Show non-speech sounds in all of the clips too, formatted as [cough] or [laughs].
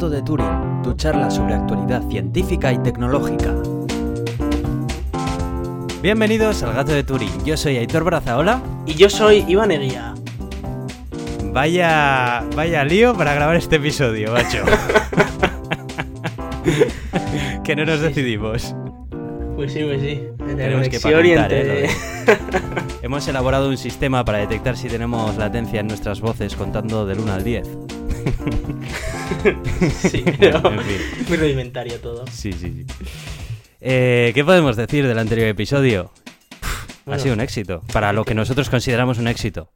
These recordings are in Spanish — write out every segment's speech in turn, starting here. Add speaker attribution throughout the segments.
Speaker 1: Gato de Turing, tu charla sobre actualidad científica y tecnológica. Bienvenidos al Gato de Turing, yo soy Aitor Brazaola.
Speaker 2: Y yo soy Iván Eguía.
Speaker 1: Vaya, vaya lío para grabar este episodio, macho. [laughs] que no nos decidimos.
Speaker 2: Pues sí, pues sí.
Speaker 1: Tenemos que
Speaker 2: entre-
Speaker 1: ¿eh? [laughs] Hemos elaborado un sistema para detectar si tenemos latencia en nuestras voces contando del 1 al 10.
Speaker 2: Sí, [laughs] pero
Speaker 1: En fin.
Speaker 2: muy rudimentario todo.
Speaker 1: Sí, sí, sí. Eh, ¿Qué podemos decir del anterior episodio? Ha sido un éxito, para lo que nosotros consideramos un éxito.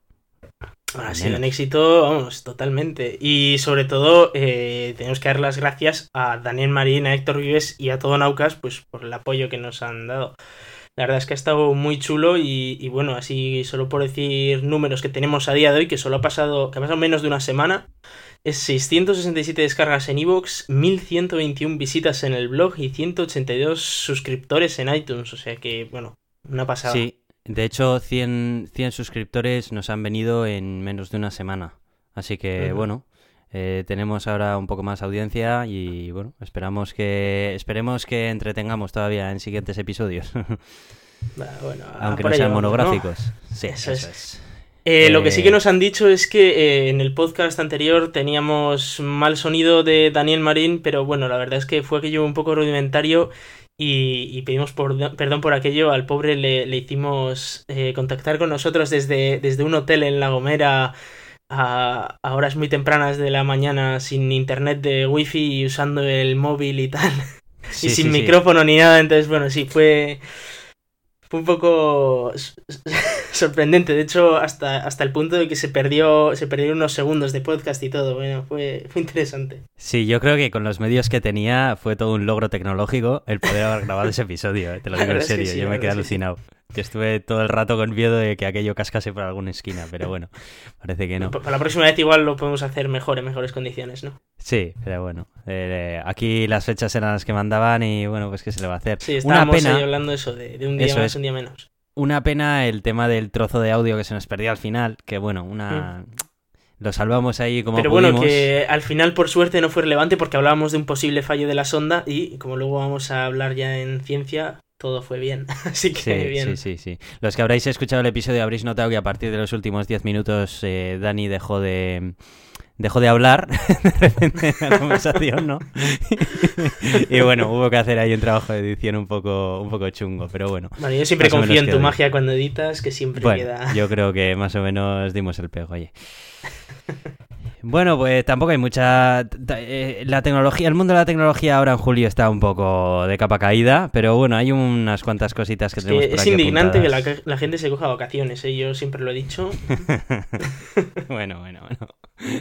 Speaker 2: Ha sido un éxito, vamos, totalmente. Y sobre todo, eh, tenemos que dar las gracias a Daniel Marín, a Héctor Vives y a todo Naucas, pues por el apoyo que nos han dado. La verdad es que ha estado muy chulo y, y bueno, así solo por decir números que tenemos a día de hoy, que solo ha pasado, que ha pasado menos de una semana, 667 descargas en iVoox, 1121 visitas en el blog y 182 suscriptores en iTunes, o sea que, bueno, una pasada.
Speaker 1: Sí, de hecho 100, 100 suscriptores nos han venido en menos de una semana. Así que bueno, eh, tenemos ahora un poco más audiencia y bueno, esperamos que esperemos que entretengamos todavía en siguientes episodios, [laughs]
Speaker 2: bueno,
Speaker 1: aunque no sean monográficos. Sí,
Speaker 2: Eso
Speaker 1: eso,
Speaker 2: es.
Speaker 1: es.
Speaker 2: Eh, Lo que sí que
Speaker 1: Eh,
Speaker 2: nos han dicho es que eh, en el podcast anterior teníamos mal sonido de Daniel Marín, pero bueno, la verdad es que fue aquello un poco rudimentario y, y pedimos por- perdón por aquello. Al pobre le, le hicimos eh, contactar con nosotros desde, desde un hotel en La Gomera a, a horas muy tempranas de la mañana sin internet de wifi y usando el móvil y tal. [laughs]
Speaker 1: Sí,
Speaker 2: y sin
Speaker 1: sí.
Speaker 2: micrófono ni nada, entonces bueno, sí, fue, fue un poco sorprendente, de hecho hasta, hasta el punto de que se perdió, se perdieron unos segundos de podcast y todo, bueno, fue, fue interesante.
Speaker 1: Sí, yo creo que con los medios que tenía fue todo un logro tecnológico el poder haber grabado ese episodio, eh, te lo [laughs] digo en
Speaker 2: que
Speaker 1: serio,
Speaker 2: sí,
Speaker 1: yo me quedé
Speaker 2: que
Speaker 1: alucinado. Yo estuve todo el rato con miedo de que aquello cascase por alguna esquina, pero bueno, parece que no.
Speaker 2: Pa- Para la próxima vez igual lo podemos hacer mejor, en mejores condiciones, ¿no?
Speaker 1: Sí, pero bueno, eh, aquí las fechas eran las que mandaban y bueno, pues qué se le va a hacer.
Speaker 2: Sí,
Speaker 1: una
Speaker 2: estábamos
Speaker 1: pena,
Speaker 2: ahí hablando eso, de, de un día
Speaker 1: Eso
Speaker 2: más,
Speaker 1: es.
Speaker 2: un día menos.
Speaker 1: Una pena el tema del trozo de audio que se nos perdía al final, que bueno, una lo salvamos ahí como
Speaker 2: Mm. Pero
Speaker 1: pudimos.
Speaker 2: bueno, que al final por suerte no fue relevante porque hablábamos de un posible fallo de la sonda y como luego vamos a hablar ya en ciencia, todo fue bien. [laughs] Así que
Speaker 1: Sí,
Speaker 2: bien.
Speaker 1: sí, sí, sí. Los que habréis escuchado el episodio habréis notado que a partir de los últimos 10 minutos eh, Dani dejó de dejó de hablar [laughs] de repente en la conversación, ¿no? y bueno, hubo que hacer ahí un trabajo de edición un poco un poco chungo, pero bueno.
Speaker 2: Bueno, yo siempre confío en tu magia cuando editas, que siempre
Speaker 1: Bueno,
Speaker 2: queda.
Speaker 1: yo creo que más o menos dimos el pego, oye. [laughs] Bueno, pues tampoco hay mucha... eh, La tecnología, el mundo de la tecnología ahora en julio está un poco de capa caída, pero bueno, hay unas cuantas cositas que
Speaker 2: Es,
Speaker 1: tenemos
Speaker 2: que
Speaker 1: por
Speaker 2: es
Speaker 1: aquí
Speaker 2: indignante que la, la gente se coja vacaciones, ¿eh? yo siempre lo he dicho. [laughs]
Speaker 1: bueno, bueno, bueno. [laughs]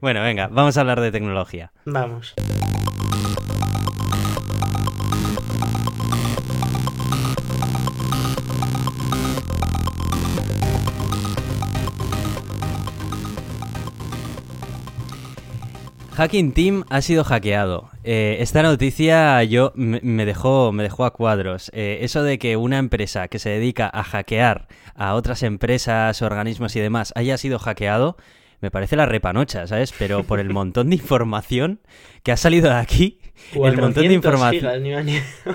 Speaker 1: bueno, venga, vamos a hablar de tecnología.
Speaker 2: Vamos.
Speaker 1: Hacking Team ha sido hackeado. Eh, esta noticia yo me, dejó me dejó a cuadros. Eh, eso de que una empresa que se dedica a hackear a otras empresas, organismos y demás haya sido hackeado, me parece la repanocha, ¿sabes? Pero por el [laughs] montón de información que ha salido de aquí, el montón de
Speaker 2: 400
Speaker 1: información.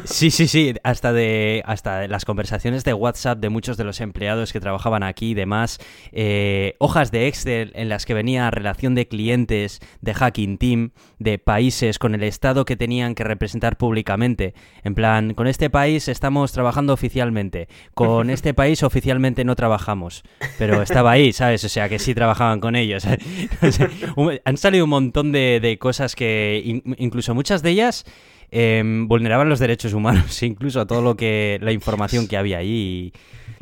Speaker 1: Sí, sí, sí, hasta de hasta las conversaciones de WhatsApp de muchos de los empleados que trabajaban aquí y demás, eh, hojas de Excel en las que venía relación de clientes de Hacking Team, de países con el estado que tenían que representar públicamente. En plan, con este país estamos trabajando oficialmente, con [laughs] este país oficialmente no trabajamos, pero estaba ahí, ¿sabes? O sea, que sí trabajaban con ellos. [laughs] Han salido un montón de, de cosas que in- incluso muchas de ellas em, vulneraban los derechos humanos, [laughs] incluso todo lo que la información que había ahí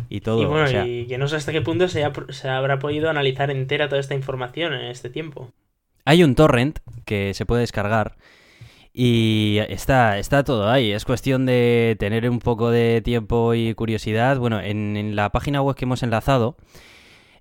Speaker 1: y, y todo.
Speaker 2: Y bueno,
Speaker 1: o sea,
Speaker 2: y que no sé hasta qué punto se, ha- se habrá podido analizar entera toda esta información en este tiempo.
Speaker 1: Hay un torrent que se puede descargar y está, está todo ahí. Es cuestión de tener un poco de tiempo y curiosidad. Bueno, en, en la página web que hemos enlazado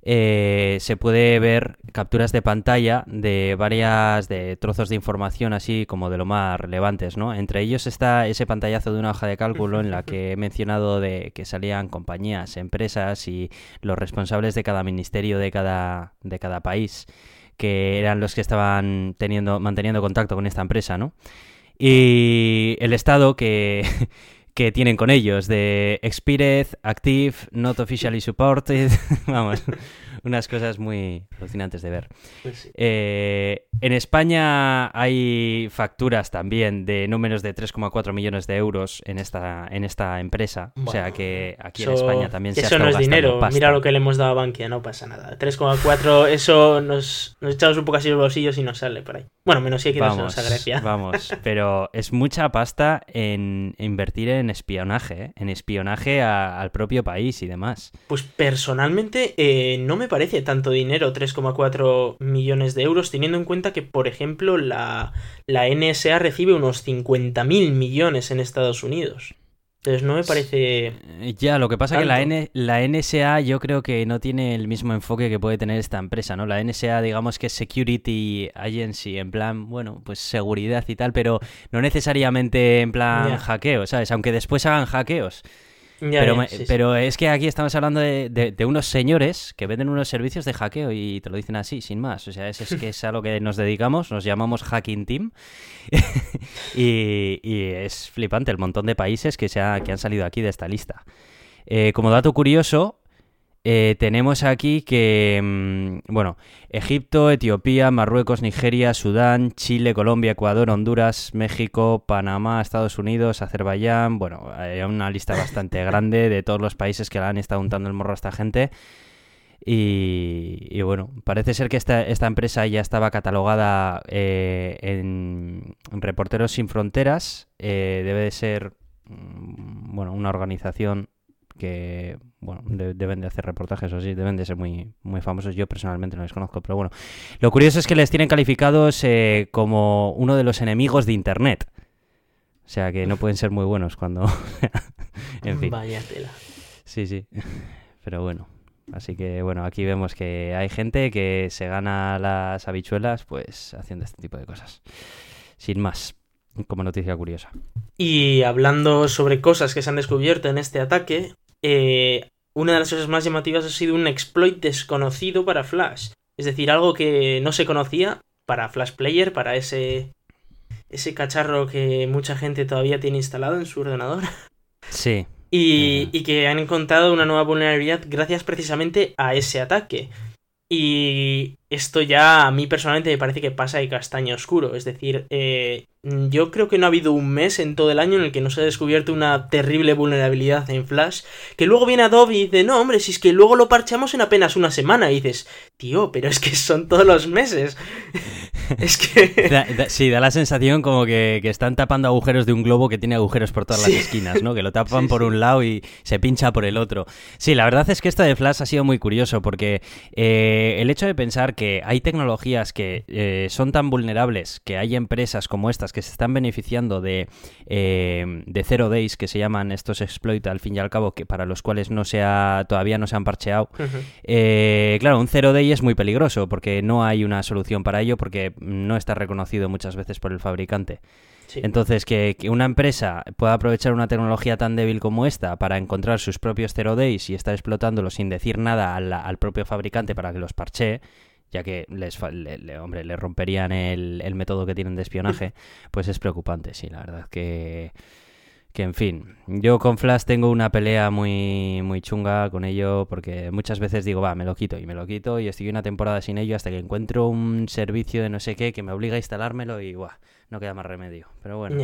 Speaker 1: eh, se puede ver capturas de pantalla de varias de trozos de información así como de lo más relevantes, ¿no? Entre ellos está ese pantallazo de una hoja de cálculo en la que he mencionado de que salían compañías, empresas y los responsables de cada ministerio de cada, de cada país que eran los que estaban teniendo, manteniendo contacto con esta empresa, ¿no? Y el estado que, [laughs] que tienen con ellos de Expired, Active, Not Officially Supported, [laughs] vamos, unas cosas muy alucinantes de ver.
Speaker 2: Pues
Speaker 1: Eh, en España hay facturas también de no menos de 3,4 millones de euros en esta, en esta empresa. o sea que aquí
Speaker 2: Eso-
Speaker 1: en España también se ha
Speaker 2: Eso no es dinero.
Speaker 1: pasta.
Speaker 2: Mira lo que le hemos dado a Bankia, no pasa nada. 3,4, eso nos, nos echamos un poco así los bolsillos y nos sale por ahí. Bueno, menos si hay que
Speaker 1: Vamos,
Speaker 2: irnos a Grecia.
Speaker 1: vamos, [laughs] pero es mucha pasta en invertir en espionaje, ¿eh? en espionaje a- al propio país y demás.
Speaker 2: Pues personalmente eh, no me parece tanto dinero, 3,4 millones de euros, teniendo en cuenta que, por ejemplo, la, la NSA recibe unos 50.000 millones en Estados Unidos. Entonces no me parece...
Speaker 1: Eh, Ya, lo que pasa que la. N- la NSA yo creo que no tiene el mismo enfoque que puede tener esta empresa, ¿no? La NSA digamos que es Security Agency, en plan, bueno, pues seguridad y tal, pero no necesariamente en plan
Speaker 2: Ya.
Speaker 1: hackeo, ¿sabes? Aunque después hagan hackeos.
Speaker 2: Ya,
Speaker 1: pero,
Speaker 2: sí.
Speaker 1: es que aquí estamos hablando de, de- de unos señores que venden unos servicios de hackeo y te lo dicen así, sin más. O sea, es, es que es a lo que nos dedicamos, nos llamamos Hacking Team. [laughs] y, y es flipante el montón de países que, se ha- que han salido aquí de esta lista. Eh, como dato curioso, eh, tenemos aquí que, mm, bueno, Egipto, Etiopía, Marruecos, Nigeria, Sudán, Chile, Colombia, Ecuador, Honduras, México, Panamá, Estados Unidos, Azerbaiyán, bueno, hay una lista bastante grande de todos los países que le han estado untando el morro a esta gente. Y, y bueno, parece ser que esta, esta empresa ya estaba catalogada eh, en, Reporteros Sin Fronteras. Eh, debe de ser, mm, bueno, una organización que, bueno, de- deben de hacer reportajes o sí, deben de ser muy, muy famosos. Yo personalmente no les conozco, pero bueno. Lo curioso es que les tienen calificados eh, como uno de los enemigos de Internet. O sea que no pueden ser muy buenos cuando... [laughs] en fin.
Speaker 2: Vaya tela.
Speaker 1: Sí, sí. [laughs] Pero bueno. Así que bueno, aquí vemos que hay gente que se gana las habichuelas pues haciendo este tipo de cosas. Sin más, como noticia curiosa.
Speaker 2: Y hablando sobre cosas que se han descubierto en este ataque, eh, una de las cosas más llamativas ha sido un exploit desconocido para Flash. Es decir, algo que no se conocía para Flash Player, para ese, ese cacharro que mucha gente todavía tiene instalado en su ordenador. [laughs]
Speaker 1: Sí.
Speaker 2: Y,
Speaker 1: Ajá.
Speaker 2: y que han encontrado una nueva vulnerabilidad gracias precisamente a ese ataque. Y esto ya a mí personalmente me parece que pasa de castaño oscuro. Es decir, eh, yo creo que no ha habido un mes en todo el año en el que no se ha descubierto una terrible vulnerabilidad en Flash. Que luego viene Adobe y dice, no, hombre, si es que luego lo parchamos en apenas una semana. Y dices, tío, pero es que son todos los meses. [laughs] es que... [laughs]
Speaker 1: Da- da- sí, da la sensación como que, que están tapando agujeros de un globo que tiene agujeros por todas
Speaker 2: Sí.
Speaker 1: las esquinas, ¿no? Que lo [laughs] tapan
Speaker 2: Sí,
Speaker 1: por
Speaker 2: sí.
Speaker 1: un lado y se pincha por el otro. Sí, la verdad es que esto de Flash ha sido muy curioso porque eh, el hecho de pensar que hay tecnologías que eh, son tan vulnerables que hay empresas como estas que se están beneficiando de, eh, de zero days, que se llaman estos exploit al fin y al cabo, que para los cuales no se ha- todavía no se han parcheado, eh, claro, un zero day es muy peligroso porque no hay una solución para ello porque no está reconocido muchas veces por el fabricante.
Speaker 2: Sí.
Speaker 1: Entonces, que, que una empresa pueda aprovechar una tecnología tan débil como esta para encontrar sus propios zero days y estar explotándolo sin decir nada al, al propio fabricante para que los parchee, ya que les, le, le- hombre, le romperían el, el método que tienen de espionaje, [laughs] pues es preocupante, sí, la verdad que... Que en fin, yo con Flash tengo una pelea muy, muy chunga con ello porque muchas veces digo, va, me lo quito y me lo quito y estoy una temporada sin ello hasta que encuentro un servicio de no sé qué que me obliga a instalármelo y buah, no queda más remedio. Pero bueno.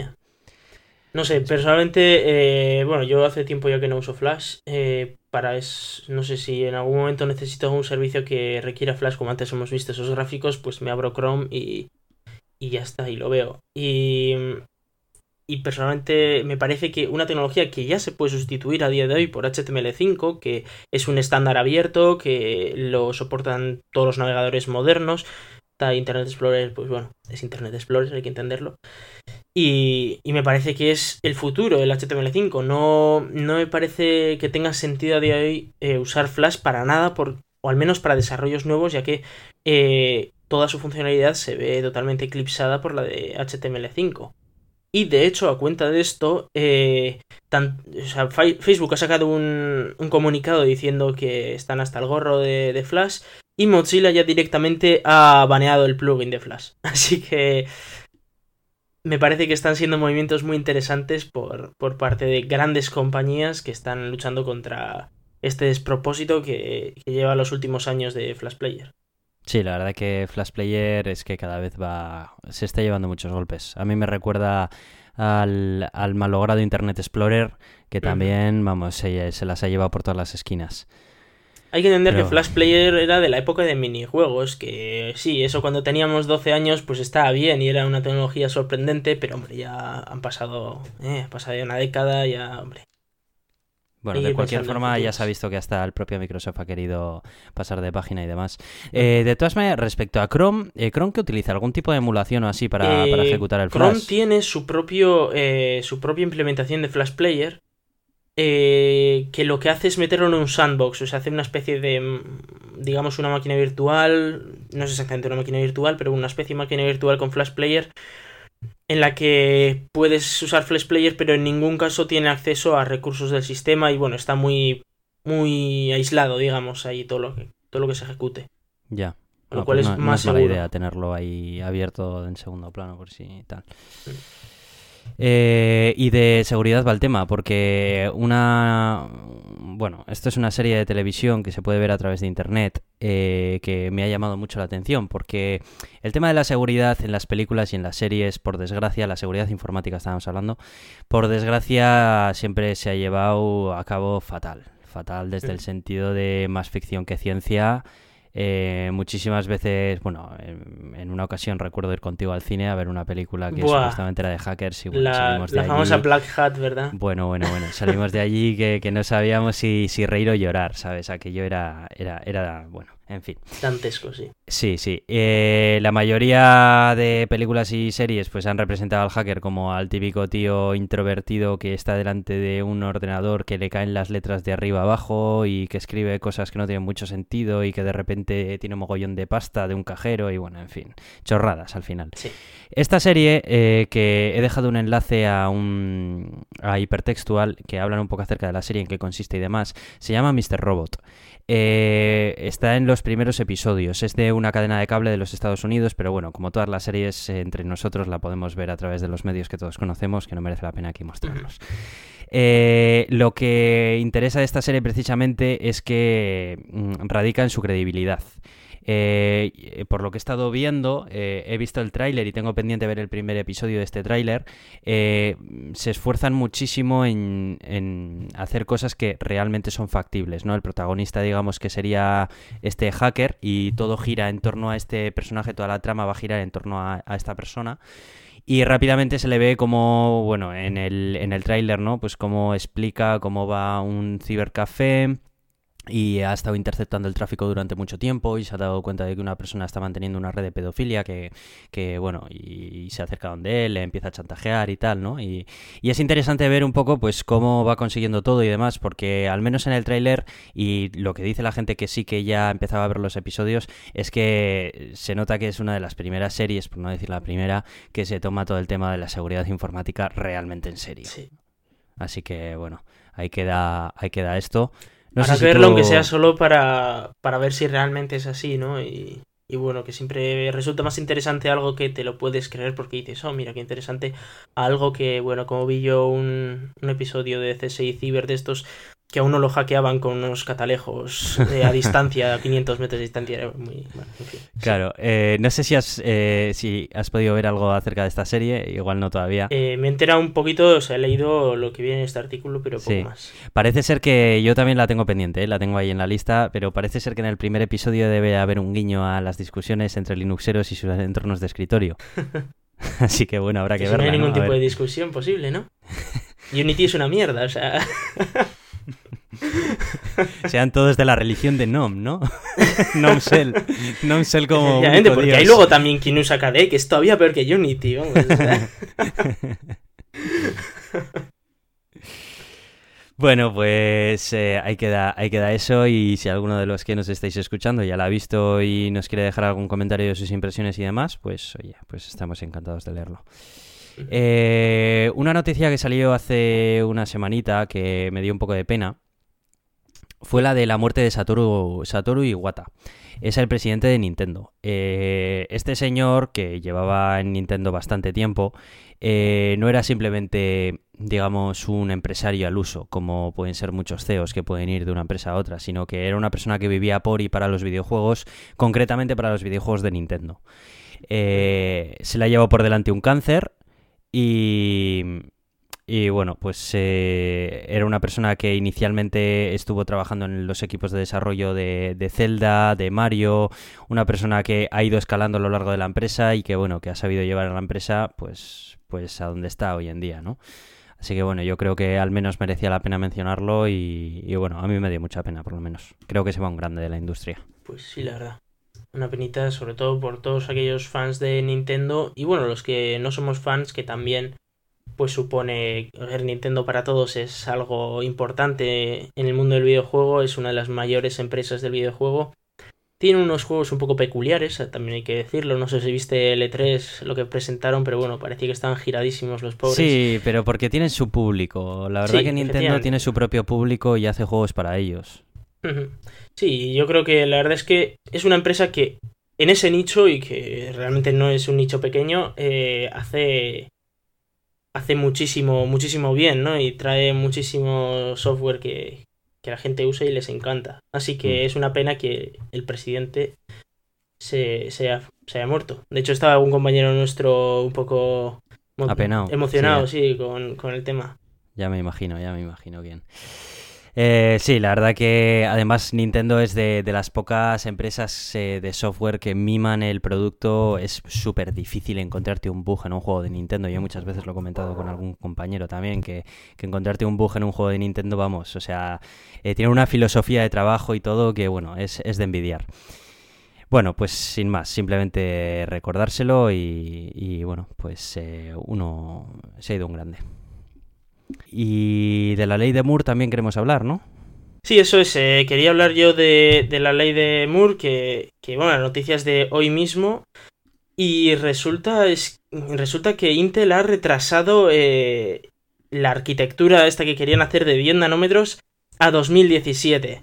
Speaker 2: No sé, personalmente, eh, bueno, yo hace tiempo ya que no uso Flash. eh, para es, no sé si en algún momento necesito un servicio que requiera Flash, como antes hemos visto esos gráficos, pues me abro Chrome y, y ya está, y lo veo. Y, y personalmente me parece que una tecnología que ya se puede sustituir a día de hoy por HTML5, que es un estándar abierto, que lo soportan todos los navegadores modernos. Internet Explorer, pues bueno, es Internet Explorer, hay que entenderlo. Y, y me parece que es el futuro el HTML5. No, no me parece que tenga sentido a día de hoy eh, usar Flash para nada, por, o al menos para desarrollos nuevos, ya que eh, toda su funcionalidad se ve totalmente eclipsada por la de HTML5. Y de hecho, a cuenta de esto, eh, Facebook ha sacado un, un comunicado diciendo que están hasta el gorro de, de Flash y Mozilla ya directamente ha baneado el plugin de Flash. [laughs] Así que me parece que están siendo movimientos muy interesantes por, por parte de grandes compañías que están luchando contra este despropósito que, lleva los últimos años de Flash Player.
Speaker 1: Sí, la verdad que Flash Player es que cada vez va. se está llevando muchos golpes. A mí me recuerda al, al malogrado Internet Explorer, que también, vamos, se, se las ha llevado por todas las esquinas.
Speaker 2: Hay que entender que Flash Player era de la época de minijuegos, que sí, eso cuando teníamos 12 años pues estaba bien y era una tecnología sorprendente, pero hombre, ya han pasado, eh, ha pasado ya una década, ya, hombre.
Speaker 1: Bueno, de cualquier forma ya se ha visto que hasta el propio Microsoft ha querido pasar de página y demás. Eh, de todas maneras, respecto a Chrome, eh, ¿Chrome que utiliza? ¿Algún tipo de emulación o así para, para ejecutar el
Speaker 2: Flash? Chrome tiene su, propio, su propia implementación de Flash Player eh, que lo que hace es meterlo en un sandbox, o sea, hace una especie de, mm, digamos, una máquina virtual, no es exactamente una máquina virtual, pero una especie de máquina virtual con Flash Player, en la que puedes usar Flash Player, pero en ningún caso tiene acceso a recursos del sistema y bueno, está muy, muy aislado, digamos, ahí todo lo que, todo lo que se ejecute.
Speaker 1: Ya. Lo cual pues es más mala idea tenerlo ahí abierto en segundo plano por si tal. Eh, y de seguridad va el tema, porque una... Bueno, esto es una serie de televisión que se puede ver a través de Internet eh, que me ha llamado mucho la atención, porque el tema de la seguridad en las películas y en las series, por desgracia, la seguridad informática estábamos hablando, por desgracia siempre se ha llevado a cabo fatal. Fatal desde el sentido de más ficción que ciencia eh, muchísimas veces, bueno, en, una ocasión recuerdo ir contigo al cine a ver una película que supuestamente era de hackers y
Speaker 2: bueno,
Speaker 1: salimos de
Speaker 2: la famosa Black Hat, ¿verdad?
Speaker 1: Bueno, bueno, bueno, salimos de allí que, que no sabíamos si, si reír o llorar, ¿sabes? Aquello era, era, era, bueno, en fin.
Speaker 2: Dantesco, sí.
Speaker 1: Sí, sí. Eh, la mayoría de películas y series pues han representado al hacker como al típico tío introvertido que está delante de un ordenador que le caen las letras de arriba abajo y que escribe cosas que no tienen mucho sentido y que de repente tiene un mogollón de pasta de un cajero y bueno, en fin, chorradas al final.
Speaker 2: Sí.
Speaker 1: Esta serie, eh, que he dejado un enlace a un a hipertextual que hablan un poco acerca de la serie, en qué consiste y demás, se llama Mr. Robot. Eh, está en los primeros episodios. Es de una cadena de cable de los Estados Unidos, pero bueno, como todas las series eh, entre nosotros la podemos ver a través de los medios que todos conocemos, que no merece la pena aquí mostrarlos. Eh, lo que interesa de esta serie precisamente es que mm, radica en su credibilidad. Eh, por lo que he estado viendo, eh, he visto el tráiler y tengo pendiente ver el primer episodio de este tráiler. Eh, se esfuerzan muchísimo en, hacer cosas que realmente son factibles, ¿no? El protagonista, digamos, que sería este hacker y todo gira en torno a este personaje, toda la trama va a girar en torno a, a esta persona. Y rápidamente se le ve como, bueno, en el, en el tráiler, ¿no? Pues cómo explica cómo va un cibercafé, y ha estado interceptando el tráfico durante mucho tiempo y se ha dado cuenta de que una persona está manteniendo una red de pedofilia que, que bueno, y, se acerca donde él, le empieza a chantajear y tal, ¿no? Y, y, es interesante ver un poco, pues, cómo va consiguiendo todo y demás, porque al menos en el tráiler y lo que dice la gente que sí que ya empezaba a ver los episodios es que se nota que es una de las primeras series, por no decir la primera, que se toma todo el tema de la seguridad informática realmente en serio. Así que, bueno, ahí queda, ahí queda esto.
Speaker 2: No para verlo, aunque sea solo para, para ver si realmente es así, ¿no? Y, y bueno, que siempre resulta más interesante algo que te lo puedes creer porque dices, oh, mira qué interesante, algo que, bueno, como vi yo un, un episodio de CSI Cyber de estos que a uno lo hackeaban con unos catalejos a [laughs] distancia, a 500 metros de distancia. Era muy,
Speaker 1: claro, eh, no sé si has, eh, si has podido ver algo acerca de esta serie, igual no todavía.
Speaker 2: Eh, me he enterado un poquito, o sea, he leído lo que viene en este artículo, pero poco más.
Speaker 1: Parece ser que yo también la tengo pendiente, la tengo ahí en la lista, pero parece ser que en el primer episodio debe haber un guiño a las discusiones entre Linuxeros y sus entornos de escritorio. [laughs] Así que bueno, habrá que, verla.
Speaker 2: No hay ningún tipo de discusión posible, ¿no? [laughs] Unity es una mierda, o sea. [laughs]
Speaker 1: Sean todos de la religión de Nom, ¿no? [laughs] Nomsel. Nomsel como.
Speaker 2: Obviamente, porque hay luego también quien usa KDE, que es todavía peor que Unity, [laughs]
Speaker 1: Bueno, pues eh, ahí, queda, ahí queda eso y si alguno de los que nos estáis escuchando ya la ha visto y nos quiere dejar algún comentario de sus impresiones y demás, pues oye, pues estamos encantados de leerlo. Eh, una noticia que salió hace una semanita que me dio un poco de pena fue la de la muerte de Satoru, Satoru Iwata. Es el presidente de Nintendo. Eh, este señor, que llevaba en Nintendo bastante tiempo, eh, no era simplemente, digamos, un empresario al uso, como pueden ser muchos CEOs que pueden ir de una empresa a otra, sino que era una persona que vivía por y para los videojuegos, concretamente para los videojuegos de Nintendo. Eh, se la llevó por delante un cáncer y, y bueno, pues eh, era una persona que inicialmente estuvo trabajando en los equipos de desarrollo de, de, Zelda, de Mario, una persona que ha ido escalando a lo largo de la empresa y que bueno, que ha sabido llevar a la empresa pues, pues a donde está hoy en día, ¿no? Así que bueno, yo creo que al menos merecía la pena mencionarlo y, y bueno, a mí me dio mucha pena por lo menos. Creo que se va un grande de la industria.
Speaker 2: Pues sí, la verdad. Una penita sobre todo por todos aquellos fans de Nintendo y bueno, los que no somos fans que también pues supone el Nintendo para todos es algo importante en el mundo del videojuego, es una de las mayores empresas del videojuego. Tiene unos juegos un poco peculiares, también hay que decirlo. No sé si viste el E3 lo que presentaron, pero bueno, parecía que estaban giradísimos los pobres.
Speaker 1: Sí, pero porque tienen su público. La verdad sí, que Nintendo tiene su propio público y hace juegos para ellos.
Speaker 2: Sí, yo creo que la verdad es que es una empresa que en ese nicho, y que realmente no es un nicho pequeño, eh, hace hace muchísimo, muchísimo bien, ¿no? Y trae muchísimo software que, que la gente usa y les encanta. Así que mm. es una pena que el presidente se, se, haya, se, haya, muerto. De hecho, estaba un compañero nuestro un poco
Speaker 1: Apenado.
Speaker 2: emocionado, sí, sí con, con, el tema.
Speaker 1: Ya me imagino, ya me imagino bien. Eh, sí, la verdad que además Nintendo es de, de las pocas empresas eh, de software que miman el producto. Es súper difícil encontrarte un bug en un juego de Nintendo. Yo muchas veces lo he comentado con algún compañero también, que, que encontrarte un bug en un juego de Nintendo, vamos, o sea, eh, tiene una filosofía de trabajo y todo que, bueno, es, es de envidiar. Bueno, pues sin más, simplemente recordárselo y, y bueno, pues eh, uno se ha ido un grande. Y de la ley de Moore también queremos hablar, ¿no?
Speaker 2: Sí, eso es. Eh, quería hablar yo de, la ley de Moore, que, que bueno, las noticias de hoy mismo. Y resulta, es, resulta que Intel ha retrasado eh, la arquitectura esta que querían hacer de 10 nanómetros a 2017.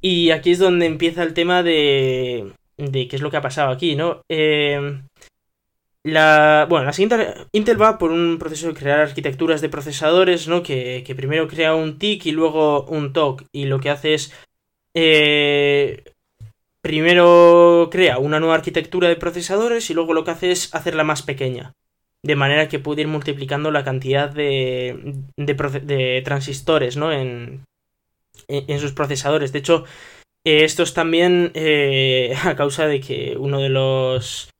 Speaker 2: Y aquí es donde empieza el tema de, de qué es lo que ha pasado aquí, ¿no? Eh, la, bueno, la siguiente, Intel va por un proceso de crear arquitecturas de procesadores, ¿no? Que, primero crea un TIC y luego un TOC. Y lo que hace es... Eh, primero crea una nueva arquitectura de procesadores y luego lo que hace es hacerla más pequeña. De manera que puede ir multiplicando la cantidad de, de, transistores, ¿no? En, en, en, sus procesadores. De hecho, eh, esto es también eh, [laughs] a causa de que uno de los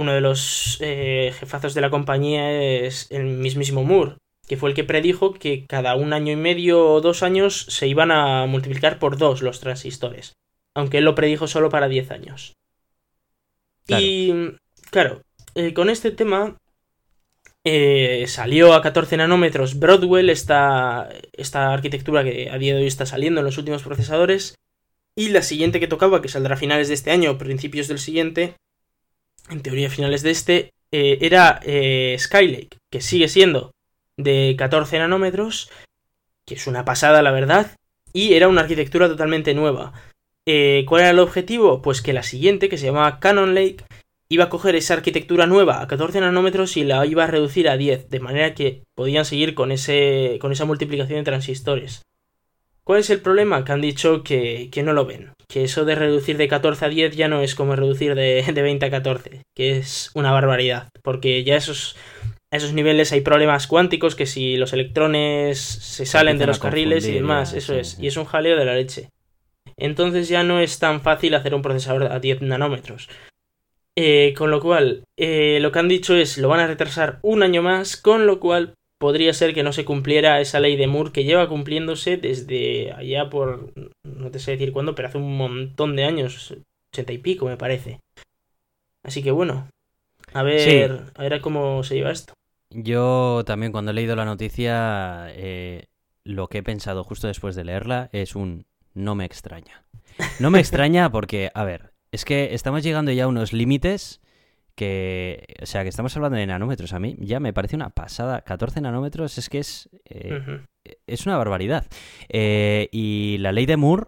Speaker 2: uno de los eh, jefazos de la compañía es el mismísimo Moore, que fue el que predijo que cada un año y medio o dos años se iban a multiplicar por dos los transistores, aunque él lo predijo solo para 10 años. Claro. Y claro, eh, con este tema eh, salió a 14 nanómetros Broadwell, esta, esta arquitectura que a día de hoy está saliendo en los últimos procesadores, y la siguiente que tocaba, que saldrá a finales de este año o principios del siguiente, en teoría finales de este, eh, era eh, Skylake, que sigue siendo de 14 nanómetros, que es una pasada la verdad, y era una arquitectura totalmente nueva. Eh, ¿Cuál era el objetivo? Pues que la siguiente, que se llamaba Cannon Lake, iba a coger esa arquitectura nueva a 14 nanómetros y la iba a reducir a 10, de manera que podían seguir con, ese, con esa multiplicación de transistores. ¿Cuál es el problema? Que han dicho que, que, no lo ven. Que eso de reducir de 14 a 10 ya no es como reducir de, de 20 a 14. Que es una barbaridad. Porque ya esos, a esos niveles hay problemas cuánticos que si los electrones se salen de los carriles y demás. Eso es. Y es un jaleo de la leche. Entonces ya no es tan fácil hacer un procesador a 10 nanómetros. Eh, con lo cual, eh, lo que han dicho es lo van a retrasar un año más, con lo cual podría ser que no se cumpliera esa ley de Moore que lleva cumpliéndose desde allá por, no te sé decir cuándo, pero hace un montón de años, ochenta y pico me parece. Así que bueno, a ver, sí. a ver cómo se lleva esto.
Speaker 1: Yo también cuando he leído la noticia, eh, lo que he pensado justo después de leerla es un no me extraña. No me [laughs] extraña porque, a ver, es que estamos llegando ya a unos límites que, o sea, que estamos hablando de nanómetros. A mí ya me parece una pasada. 14 nanómetros es que es, eh, uh -huh. es una barbaridad. Eh, y la ley de Moore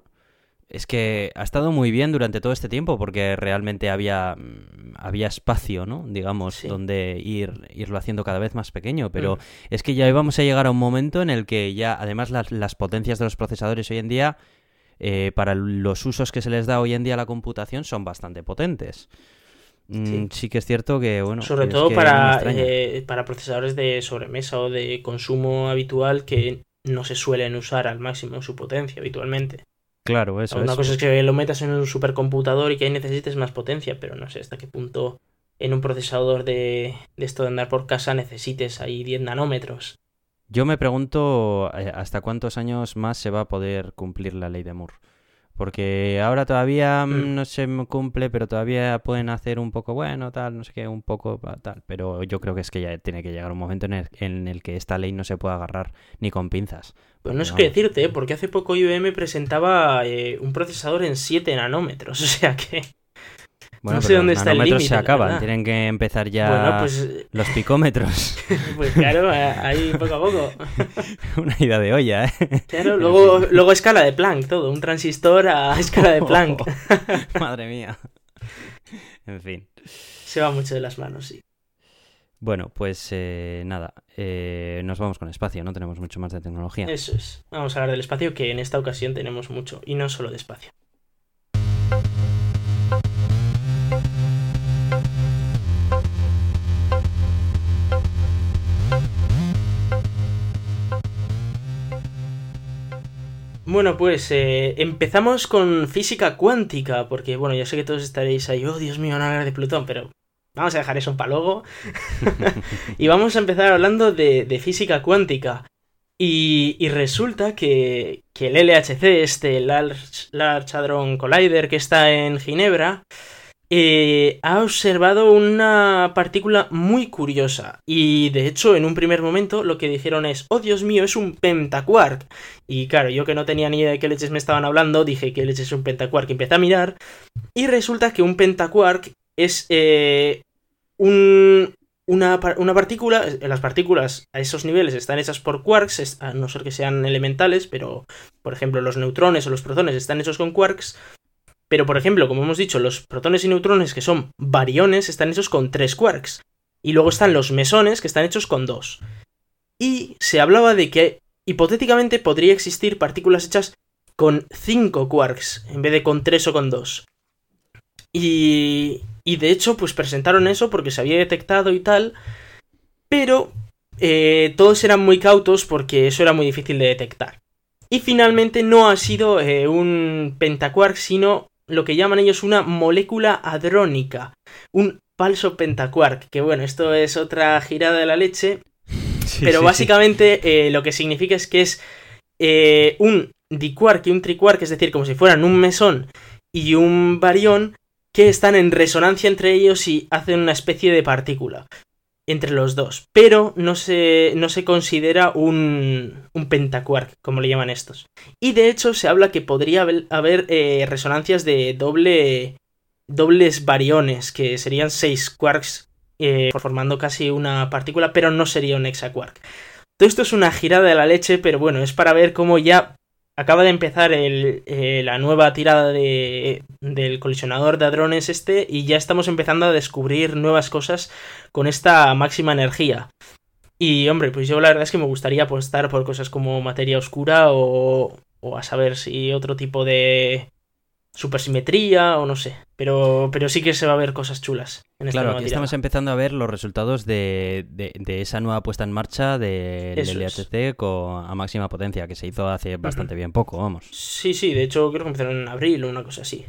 Speaker 1: es que ha estado muy bien durante todo este tiempo porque realmente había, mm, había espacio, ¿no? Digamos, donde ir, irlo haciendo cada vez más pequeño. Pero es que ya íbamos a llegar a un momento en el que ya, además, las, las potencias de los procesadores hoy en día, eh, para los usos que se les da hoy en día a la computación, son bastante potentes. Mm, sí. que es cierto que, bueno.
Speaker 2: Sobre todo para, eh, para procesadores de sobremesa o de consumo habitual que no se suelen usar al máximo su potencia habitualmente.
Speaker 1: Claro, eso
Speaker 2: Una cosa es que lo metas en un supercomputador y que ahí necesites más potencia, pero no sé hasta qué punto en un procesador de, de esto de andar por casa necesites ahí 10 nanómetros.
Speaker 1: Yo me pregunto eh, hasta cuántos años más se va a poder cumplir la ley de Moore. Porque ahora todavía mm, no se cumple, pero todavía pueden hacer un poco bueno, tal, no sé qué, un poco tal. Pero yo creo que es que ya tiene que llegar un momento en el, en el que esta ley no se pueda agarrar ni con pinzas.
Speaker 2: Pues no sé qué decirte, ¿eh? porque hace poco IBM presentaba eh, un procesador en 7 nanómetros, [laughs] o sea que...
Speaker 1: Bueno, no sé dónde está el límite. se acaban, tienen que empezar ya pues, los picómetros. [laughs]
Speaker 2: pues claro, ahí poco a poco. [laughs]
Speaker 1: Una idea de olla,
Speaker 2: ¿eh? Claro, luego, luego escala de Planck, todo, un transistor a escala de Planck. [laughs]
Speaker 1: Madre mía. En fin.
Speaker 2: Se va mucho de las manos, sí.
Speaker 1: Bueno, pues eh, nada, eh, nos vamos con espacio, no tenemos mucho más de tecnología.
Speaker 2: Eso es. Vamos a hablar del espacio, que en esta ocasión tenemos mucho, y no solo de espacio. Bueno, pues eh, empezamos con física cuántica, porque bueno, ya sé que todos estaréis ahí, oh Dios mío, no hablar de Plutón, pero vamos a dejar eso para luego. [laughs] [laughs] y vamos a empezar hablando de, física cuántica. Y, resulta que, que, el LHC, este Large, Large Hadron Collider que está en Ginebra, eh, ha observado una partícula muy curiosa. Y de hecho, en un primer momento lo que dijeron es, oh Dios mío, es un pentaquark. Y claro, yo que no tenía ni idea de qué leches me estaban hablando, dije que leches es un pentaquark. Empecé a mirar y resulta que un pentaquark es eh, un, una, una, partícula, las partículas a esos niveles están hechas por quarks, a no ser que sean elementales, pero por ejemplo los neutrones o los protones están hechos con quarks, pero, por ejemplo, como hemos dicho, los protones y neutrones que son bariones están hechos con tres quarks. Y luego están los mesones que están hechos con dos. Y se hablaba de que hipotéticamente podría existir partículas hechas con cinco quarks en vez de con tres o con dos. Y, y de hecho, pues presentaron eso porque se había detectado y tal. Pero eh, todos eran muy cautos porque eso era muy difícil de detectar. Y finalmente no ha sido eh, un pentaquark, sino lo que llaman ellos una molécula hadrónica, un falso pentaquark, que bueno, esto es otra girada de la leche, pero básicamente eh, lo que significa es que es eh, un diquark y un triquark, es decir, como si fueran un mesón y un barión, que están en resonancia entre ellos y hacen una especie de partícula entre los dos, pero no se, no se considera un, un pentaquark, como le llaman estos. Y de hecho se habla que podría haber, eh, resonancias de doble, dobles bariones, que serían seis quarks eh, formando casi una partícula, pero no sería un hexaquark. Todo esto es una girada de la leche, pero bueno, es para ver cómo ya acaba de empezar el, eh, la nueva tirada de, del colisionador de hadrones este y ya estamos empezando a descubrir nuevas cosas con esta máxima energía. Y hombre, pues yo la verdad es que me gustaría apostar por cosas como materia oscura o, o a saber si otro tipo de, supersimetría o no sé. Pero, pero sí que se va a ver cosas chulas.
Speaker 1: En esta claro, aquí estamos empezando a ver los resultados de, de, esa nueva puesta en marcha del LHC con, a máxima potencia, que se hizo hace bastante bien poco, vamos.
Speaker 2: Sí, sí, de hecho creo que empezaron en abril o una cosa así.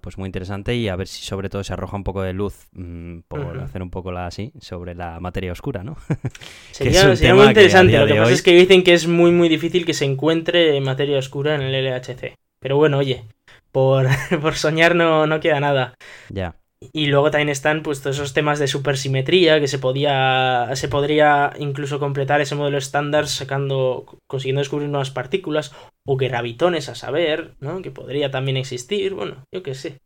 Speaker 1: pues muy interesante y a ver si sobre todo se arroja un poco de luz mm, por hacer un poco la así sobre la materia oscura, ¿no? [laughs]
Speaker 2: sería, sería muy interesante. Lo que pasa es que dicen que es muy muy difícil que se encuentre materia oscura en el LHC. Pero bueno, oye, por, [laughs] por soñar no, no queda nada.
Speaker 1: Ya.
Speaker 2: Y luego también están pues todos esos temas de supersimetría que se podía se podría incluso completar ese modelo estándar sacando consiguiendo descubrir nuevas partículas o gravitones a saber, ¿no? Que podría también existir, bueno, yo qué sé.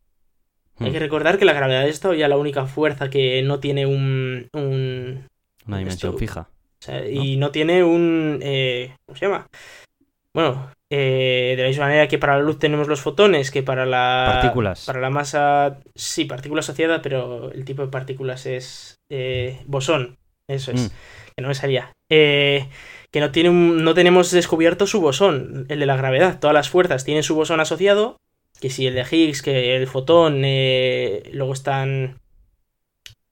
Speaker 2: Hay que hmm. recordar que la gravedad es todavía la única fuerza que no tiene un, un
Speaker 1: una dimensión fija.
Speaker 2: y no tiene un... Eh, ¿Cómo se llama? Bueno, eh, de la misma manera que para la luz tenemos los fotones, que para la...
Speaker 1: Partículas.
Speaker 2: Para la masa... Sí, partícula asociada, pero el tipo de partículas es eh, bosón. Eso es. Mm. Que no me salía. que no, tiene no tenemos descubierto su bosón, el de la gravedad. Todas las fuerzas tienen su bosón asociado. Que si el de Higgs, que el fotón, luego están...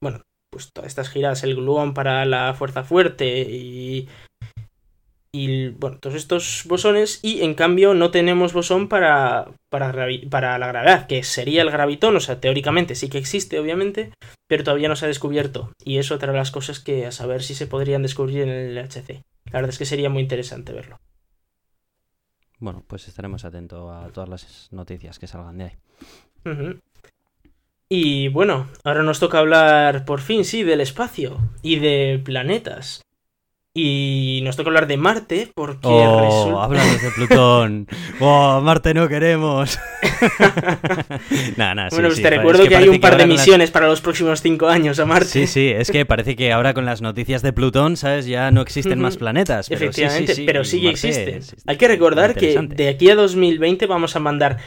Speaker 2: Bueno, pues todas estas giras, el gluón para la fuerza fuerte y, y bueno, todos estos bosones y en cambio no tenemos bosón para, para, para la gravedad, que sería el gravitón, o sea, teóricamente sí que existe, obviamente, pero todavía no se ha descubierto y es otra de las cosas que a saber si se podrían descubrir en el LHC. La verdad es que sería muy interesante verlo.
Speaker 1: Bueno, pues estaremos atentos a todas las noticias que salgan de ahí.
Speaker 2: Y bueno, ahora nos toca hablar por fin, sí, del espacio y de planetas. Y nos toca hablar de Marte porque
Speaker 1: oh, hablamos de Plutón. [laughs] oh, Marte no queremos. [laughs]
Speaker 2: bueno, pues te recuerdo que, hay un par de misiones para los próximos cinco años a Marte.
Speaker 1: Sí, sí, es que parece que ahora con las noticias de Plutón, ¿sabes? Ya no existen más planetas.
Speaker 2: Pero Efectivamente, pero sí existen. Hay que recordar que de aquí a 2020 vamos a mandar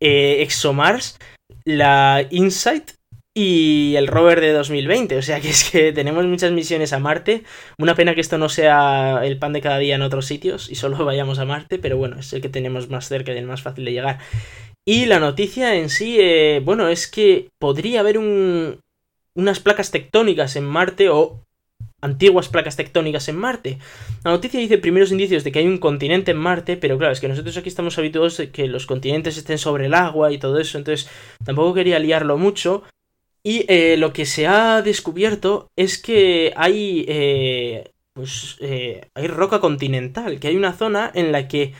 Speaker 2: eh, ExoMars la Insight y el rover de 2020. O sea que es que tenemos muchas misiones a Marte. Una pena que esto no sea el pan de cada día en otros sitios y solo [laughs] vayamos a Marte, pero bueno, es el que tenemos más cerca y el más fácil de llegar. Y la noticia en sí, eh, bueno, es que podría haber un, unas placas tectónicas en Marte o antiguas placas tectónicas en Marte. La noticia dice primeros indicios de que hay un continente en Marte, pero claro, es que nosotros aquí estamos habituados a que los continentes estén sobre el agua y todo eso, entonces tampoco quería liarlo mucho. Y eh, lo que se ha descubierto es que hay, eh, pues, eh, hay roca continental, que hay una zona en la que,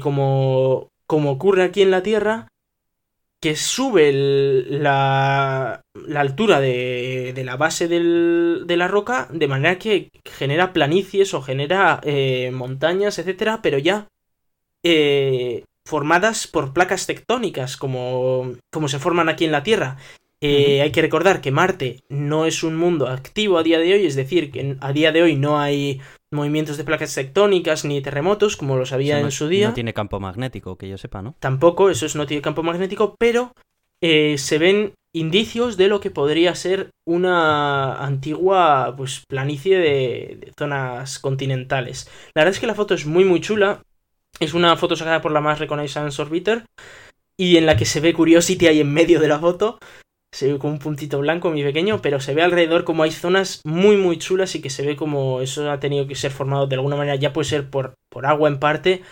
Speaker 2: como, como ocurre aquí en la Tierra, que sube la, la, altura de, de la base de la roca de manera que genera planicies o genera eh, montañas, etcétera, pero ya eh, formadas por placas tectónicas como, como se forman aquí en la Tierra. Eh, hay que recordar que Marte no es un mundo activo a día de hoy, es decir, que a día de hoy no hay movimientos de placas tectónicas ni terremotos como los había en su día.
Speaker 1: No tiene campo magnético, que yo sepa, ¿no?
Speaker 2: Tampoco, eso es, no tiene campo magnético, pero eh, se ven indicios de lo que podría ser una antigua pues planicie de, de, zonas continentales. La verdad es que la foto es muy muy chula. Es una foto sacada por la Mars Reconnaissance Orbiter y en la que se ve Curiosity ahí en medio de la foto se ve como un puntito blanco muy pequeño, pero se ve alrededor como hay zonas muy muy chulas y que se ve como eso ha tenido que ser formado de alguna manera, ya puede ser por, por agua en parte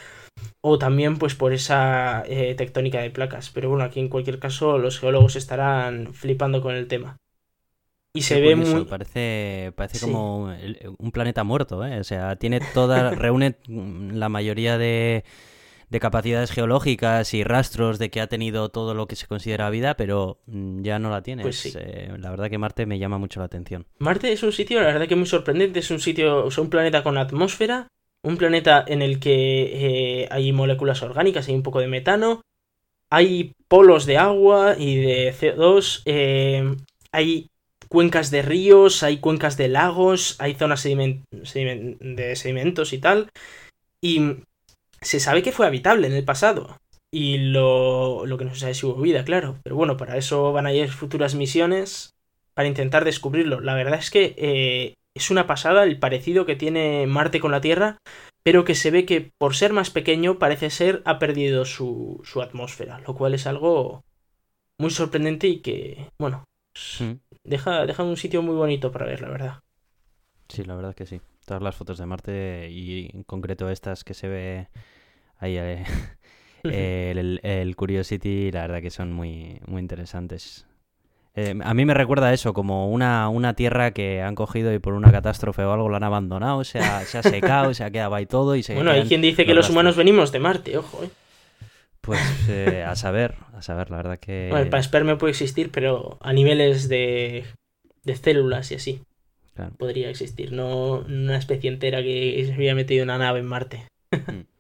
Speaker 2: o también pues por esa eh, tectónica de placas. Pero bueno, aquí en cualquier caso los geólogos estarán flipando con el tema.
Speaker 1: Y se ve muy... Parece, parece como un planeta muerto, ¿eh? O sea, tiene toda... reúne la mayoría de de capacidades geológicas y rastros de que ha tenido todo lo que se considera vida, pero mm, ya no la tiene. Pues eh, la verdad que Marte me llama mucho la atención.
Speaker 2: Marte es un sitio, la verdad que muy sorprendente, es un sitio, o sea, un planeta con atmósfera, un planeta en el que eh, hay moléculas orgánicas, hay un poco de metano, hay polos de agua y de CO2, eh, hay cuencas de ríos, hay cuencas de lagos, hay zonas de sedimentos y tal. Y se sabe que fue habitable en el pasado. Y lo, lo que no se sabe es si hubo vida, claro. Pero bueno, para eso van a ir futuras misiones para intentar descubrirlo. La verdad es que eh, es una pasada el parecido que tiene Marte con la Tierra, pero que se ve que por ser más pequeño parece ser ha perdido su, su atmósfera, lo cual es algo muy sorprendente y que, bueno, mm. deja, deja un sitio muy bonito para ver, la verdad.
Speaker 1: Sí, la verdad que sí. Todas las fotos de Marte y en concreto estas que se ve ahí eh, [laughs] el, Curiosity, la verdad que son muy, muy interesantes. Eh, a mí me recuerda eso, como una, una tierra que han cogido y por una catástrofe o algo la han abandonado, se ha, se ha [laughs] secado, se ha quedado ahí todo y se
Speaker 2: Bueno, hay quien dice que los humanos venimos de Marte, ojo, eh.
Speaker 1: Pues a saber, a saber, la verdad que...
Speaker 2: Bueno, el panspermio puede existir, pero a niveles de, de células y así. Podría existir, no una especie entera que se había metido en una nave en Marte. Mm. [laughs]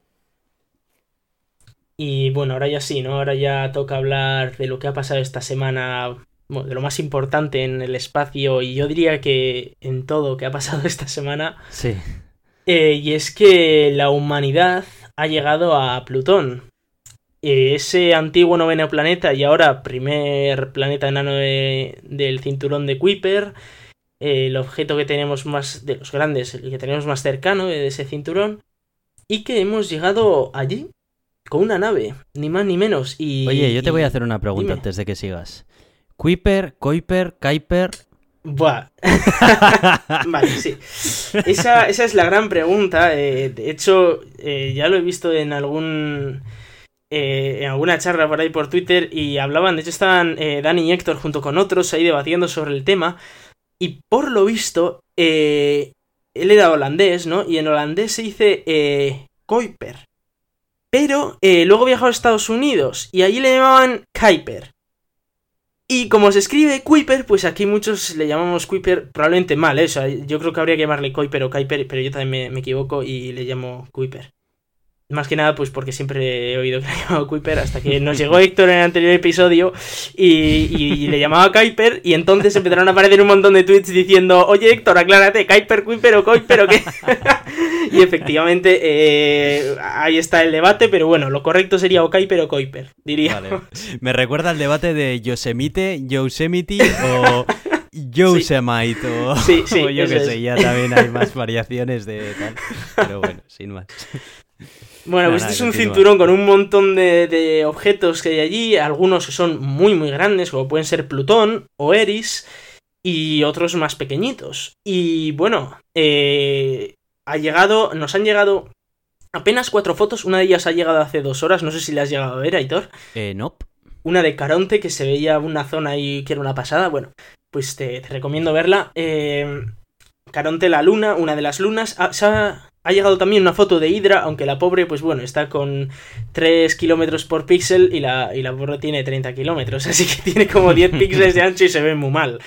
Speaker 2: Y bueno, ahora ya sí, ¿no? Ahora ya toca hablar de lo que ha pasado esta semana bueno, de lo más importante en el espacio y yo diría que en todo que ha pasado [laughs] esta semana.
Speaker 1: Sí.
Speaker 2: Eh, y es que la humanidad ha llegado a Plutón. Eh, ese antiguo noveno planeta y ahora primer planeta enano del cinturón de Kuiper. Eh, el objeto que tenemos más de los grandes, el que tenemos más cercano de ese cinturón. Y que hemos llegado allí con una nave, ni más ni menos. Y,
Speaker 1: Oye, yo te
Speaker 2: y-
Speaker 1: voy a hacer una pregunta
Speaker 2: dime.
Speaker 1: antes de que sigas. Kuiper, Kuiper, Kuiper.
Speaker 2: Buah. [laughs] [laughs] vale, sí. Esa, esa es la gran pregunta. eh, de hecho, eh, ya lo he visto en algún. eh, en alguna charla por ahí por Twitter y hablaban, de hecho estaban eh, Dani y Héctor junto con otros ahí debatiendo sobre el tema y por lo visto eh, él era holandés, ¿no? Y en holandés se dice eh, Kuiper. Pero eh, luego viajó a Estados Unidos y allí le llamaban Kuiper. Y como se escribe Kuiper, pues aquí muchos le llamamos Kuiper probablemente mal, ¿eh? O sea, yo creo que habría que llamarle Kuiper o Kuiper, pero yo también me, me equivoco y le llamo Kuiper. Más que nada, pues porque siempre he oído que le [laughs] llamado Kuiper hasta que nos llegó Héctor en el anterior episodio y, y le llamaba Kuiper y entonces empezaron a aparecer un montón de tweets diciendo oye Héctor, aclárate, Kuiper, Kuiper o Kuiper o qué. [laughs] y efectivamente eh, ahí está el debate, pero bueno, lo correcto sería o Kuiper o Kuiper, diría.
Speaker 1: Vale. Me recuerda al debate de Yosemite, Yosemite o [laughs] Yosemite o,
Speaker 2: Sí, sí,
Speaker 1: o yo que
Speaker 2: es.
Speaker 1: sé, ya también hay más variaciones de tal. Pero bueno, sin más.
Speaker 2: Bueno, pues este es un
Speaker 1: continúa.
Speaker 2: cinturón con un montón de, de objetos que hay allí, algunos que son muy muy grandes, como pueden ser Plutón o Eris, y otros más pequeñitos. Y bueno, eh, ha llegado, nos han llegado apenas cuatro fotos, una de ellas ha llegado hace dos horas, no sé si la has llegado a ver, Aitor.
Speaker 1: Eh, nope.
Speaker 2: Una de Caronte que se veía una zona ahí que era una pasada, bueno, pues te, te recomiendo verla. Eh, Caronte la luna, una de las lunas, se ha, ha llegado también una foto de Hydra, aunque la pobre, pues bueno, está con 3 kilómetros por píxel y la, y la pobre tiene 30 kilómetros, [laughs] así que tiene como 10 [laughs] píxeles de ancho y se ve muy mal.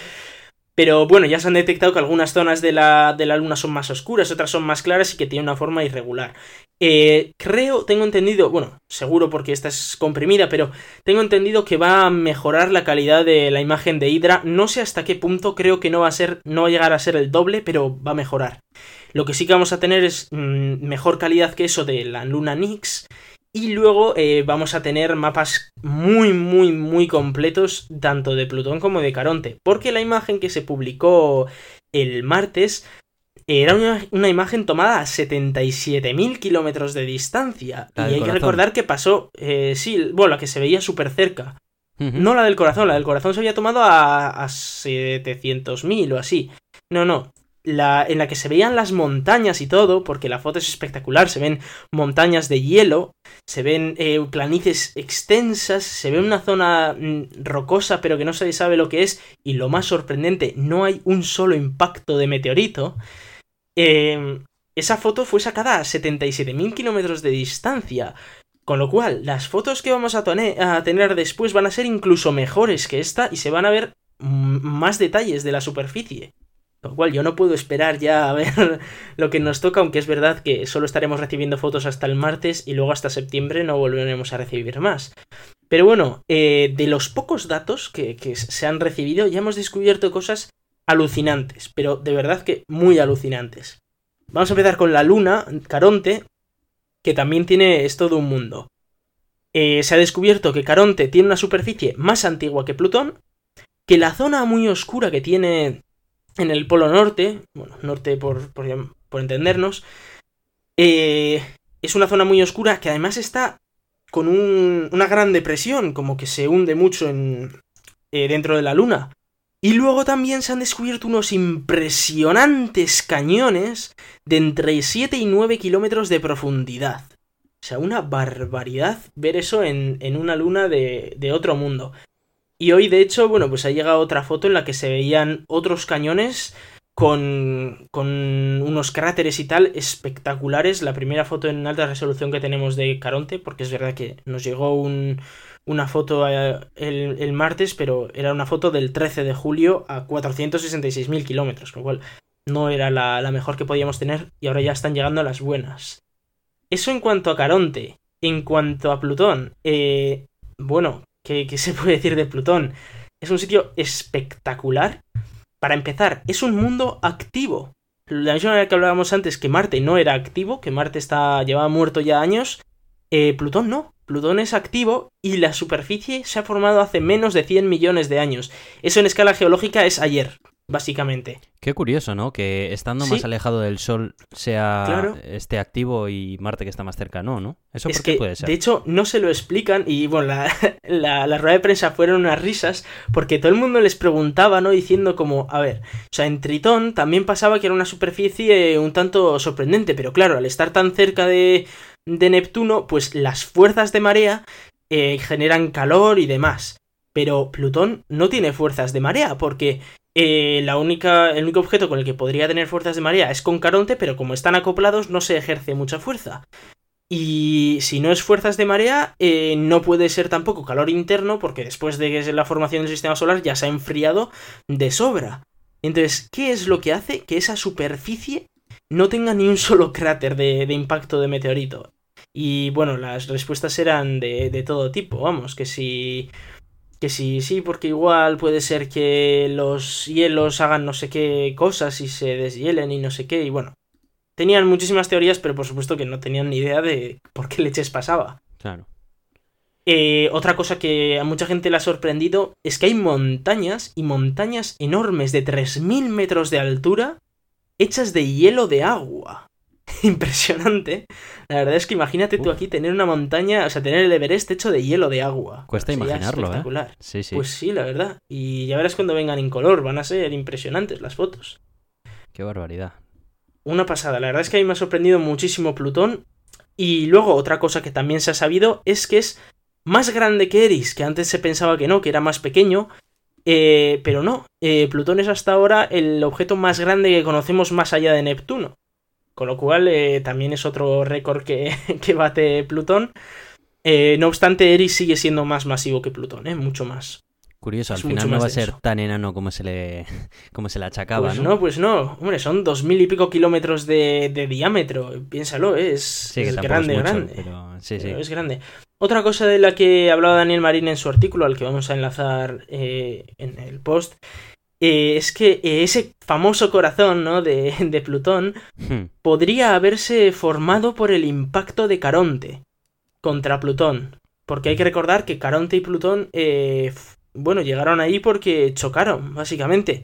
Speaker 2: Pero bueno, ya se han detectado que algunas zonas de la, de la luna son más oscuras, otras son más claras y que tienen una forma irregular. Eh, creo, tengo entendido, bueno, seguro porque esta es comprimida, pero tengo entendido que va a mejorar la calidad de la imagen de Hydra. No sé hasta qué punto, creo que no va a ser, no va a llegar a ser el doble, pero va a mejorar. Lo que sí que vamos a tener es mm, mejor calidad que eso de la Luna Nix. Y luego eh, vamos a tener mapas muy, muy, muy completos, tanto de Plutón como de Caronte. Porque la imagen que se publicó el martes era una, una imagen tomada a 77.000 kilómetros de distancia. Y hay que recordar que pasó, eh, sí, bueno, la que se veía súper cerca. No la del corazón, la del corazón se había tomado a, a 700.000 o así. No, no. En la que se veían las montañas y todo, porque la foto es espectacular, se ven montañas de hielo, se ven eh, planicies extensas, se ve una zona mm, rocosa pero que no se sabe lo que es, y lo más sorprendente, no hay un solo impacto de meteorito. Eh, esa foto fue sacada a 77.000 kilómetros de distancia. Con lo cual, las fotos que vamos a tener después van a ser incluso mejores que esta y se van a ver mm, más detalles de la superficie. Lo cual, yo no puedo esperar ya a ver [laughs] lo que nos toca, aunque es verdad que solo estaremos recibiendo fotos hasta el martes y luego hasta septiembre no volveremos a recibir más. Pero bueno, eh, de los pocos datos que, que se han recibido, ya hemos descubierto cosas alucinantes, pero de verdad que muy alucinantes. Vamos a empezar con la luna, Caronte, que también tiene es todo un mundo. Eh, se ha descubierto que Caronte tiene una superficie más antigua que Plutón, que la zona muy oscura que tiene en el polo norte, bueno, norte por, por, entendernos, eh, es una zona muy oscura que además está con un- una gran depresión, como que se hunde mucho en, eh, dentro de la luna. Y luego también se han descubierto unos impresionantes cañones de entre 7 y 9 kilómetros de profundidad. O sea, una barbaridad ver eso en, una luna de otro mundo. Y hoy, de hecho, bueno, pues ha llegado otra foto en la que se veían otros cañones con, con unos cráteres y tal espectaculares. La primera foto en alta resolución que tenemos de Caronte, porque es verdad que nos llegó un, una foto eh, el, el martes, pero era una foto del 13 de julio a 466.000 kilómetros, lo cual no era la, la mejor que podíamos tener y ahora ya están llegando las buenas. Eso en cuanto a Caronte. En cuanto a Plutón, eh, bueno, ¿qué, se puede decir de Plutón? es un sitio espectacular. Para empezar, es un mundo activo. La misma manera que hablábamos antes que Marte no era activo, que Marte está, llevaba muerto ya años, eh, Plutón no. Plutón es activo y la superficie se ha formado hace menos de 100 millones de años. Eso en escala geológica es ayer, básicamente.
Speaker 1: Qué curioso, ¿no? Que estando más alejado del Sol sea esté activo y Marte que está más cerca no, ¿no?
Speaker 2: Eso es que, puede ser. De hecho, no se lo explican y bueno, [laughs] la, la, rueda de prensa fueron unas risas porque todo el mundo les preguntaba, ¿no? Diciendo como, a ver, o sea, en Tritón también pasaba que era una superficie un tanto sorprendente, pero claro, al estar tan cerca de, de Neptuno, pues las fuerzas de marea eh, generan calor y demás. Pero Plutón no tiene fuerzas de marea, porque eh, la única, el único objeto con el que podría tener fuerzas de marea es con Caronte, pero como están acoplados no se ejerce mucha fuerza. Y si no es fuerzas de marea, eh, no puede ser tampoco calor interno, porque después de la formación del sistema solar ya se ha enfriado de sobra. Entonces, ¿qué es lo que hace que esa superficie no tenga ni un solo cráter de, impacto de meteorito. Y bueno, las respuestas eran de, de todo tipo, vamos, que si que sí, sí, porque igual puede ser que los hielos hagan no sé qué cosas y se deshielen y no sé qué, y bueno. Tenían muchísimas teorías, pero por supuesto que no tenían ni idea de por qué leches pasaba.
Speaker 1: Claro.
Speaker 2: Eh, otra cosa que a mucha gente le ha sorprendido es que hay montañas y montañas enormes de 3.000 metros de altura hechas de hielo de agua. [laughs] Impresionante. La verdad es que imagínate tú aquí tener una montaña, o sea, tener el Everest hecho de hielo de agua.
Speaker 1: Cuesta imaginarlo, ¿eh?
Speaker 2: espectacular.
Speaker 1: Sí, sí.
Speaker 2: Pues sí, la verdad. Y ya verás cuando vengan en color, van a ser impresionantes las fotos.
Speaker 1: Qué barbaridad.
Speaker 2: Una pasada. La verdad es que a mí me ha sorprendido muchísimo Plutón. Y luego otra cosa que también se ha sabido es que es más grande que Eris, que antes se pensaba que no, que era más pequeño. Eh, pero no, eh, Plutón es hasta ahora el objeto más grande que conocemos más allá de Neptuno. Con lo cual eh, también es otro récord que, [laughs] que bate Plutón. no obstante, Eris sigue siendo más masivo que Plutón, mucho más.
Speaker 1: Curioso, al final no va a ser tan enano como se le, [laughs] como se le achacaba,
Speaker 2: pues ¿no? pues no. Hombre, son dos mil y pico kilómetros de, diámetro. Piénsalo, es, grande, grande.
Speaker 1: Pero, sí, sí.
Speaker 2: es grande. Otra cosa de la que hablaba Daniel Marín en su artículo, al que vamos a enlazar eh, en el post, eh, es que eh, ese famoso corazón ¿no? de, [laughs] de Plutón hmm. podría haberse formado por el impacto de Caronte contra Plutón. Porque hay que recordar que Caronte y Plutón bueno, llegaron ahí porque chocaron, básicamente.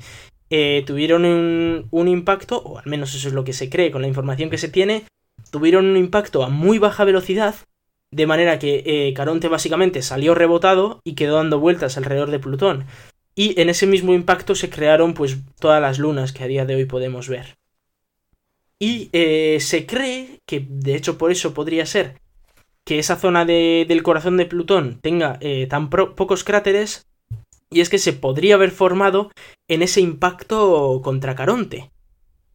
Speaker 2: Eh, tuvieron un, impacto, o al menos eso es lo que se cree con la información que se tiene, tuvieron un impacto a muy baja velocidad, de manera que eh, Caronte básicamente salió rebotado y quedó dando vueltas alrededor de Plutón. Y en ese mismo impacto se crearon pues todas las lunas que a día de hoy podemos ver. Y eh, se cree que, de hecho por eso podría ser, que esa zona del corazón de Plutón tenga tan pocos cráteres y es que se podría haber formado en ese impacto contra Caronte.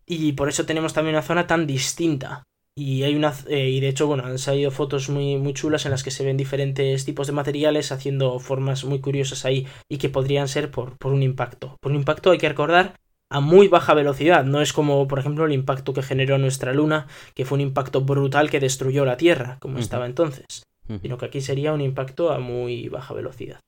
Speaker 2: Y por eso tenemos también una zona tan distinta. Y hay una. Eh, y de hecho, bueno, han salido fotos muy, muy chulas en las que se ven diferentes tipos de materiales haciendo formas muy curiosas ahí. Y que podrían ser por, por un impacto. Por un impacto hay que recordar a muy baja velocidad. No es como, por ejemplo, el impacto que generó nuestra luna, que fue un impacto brutal que destruyó la Tierra, como estaba entonces. Sino que aquí sería un impacto a muy baja velocidad.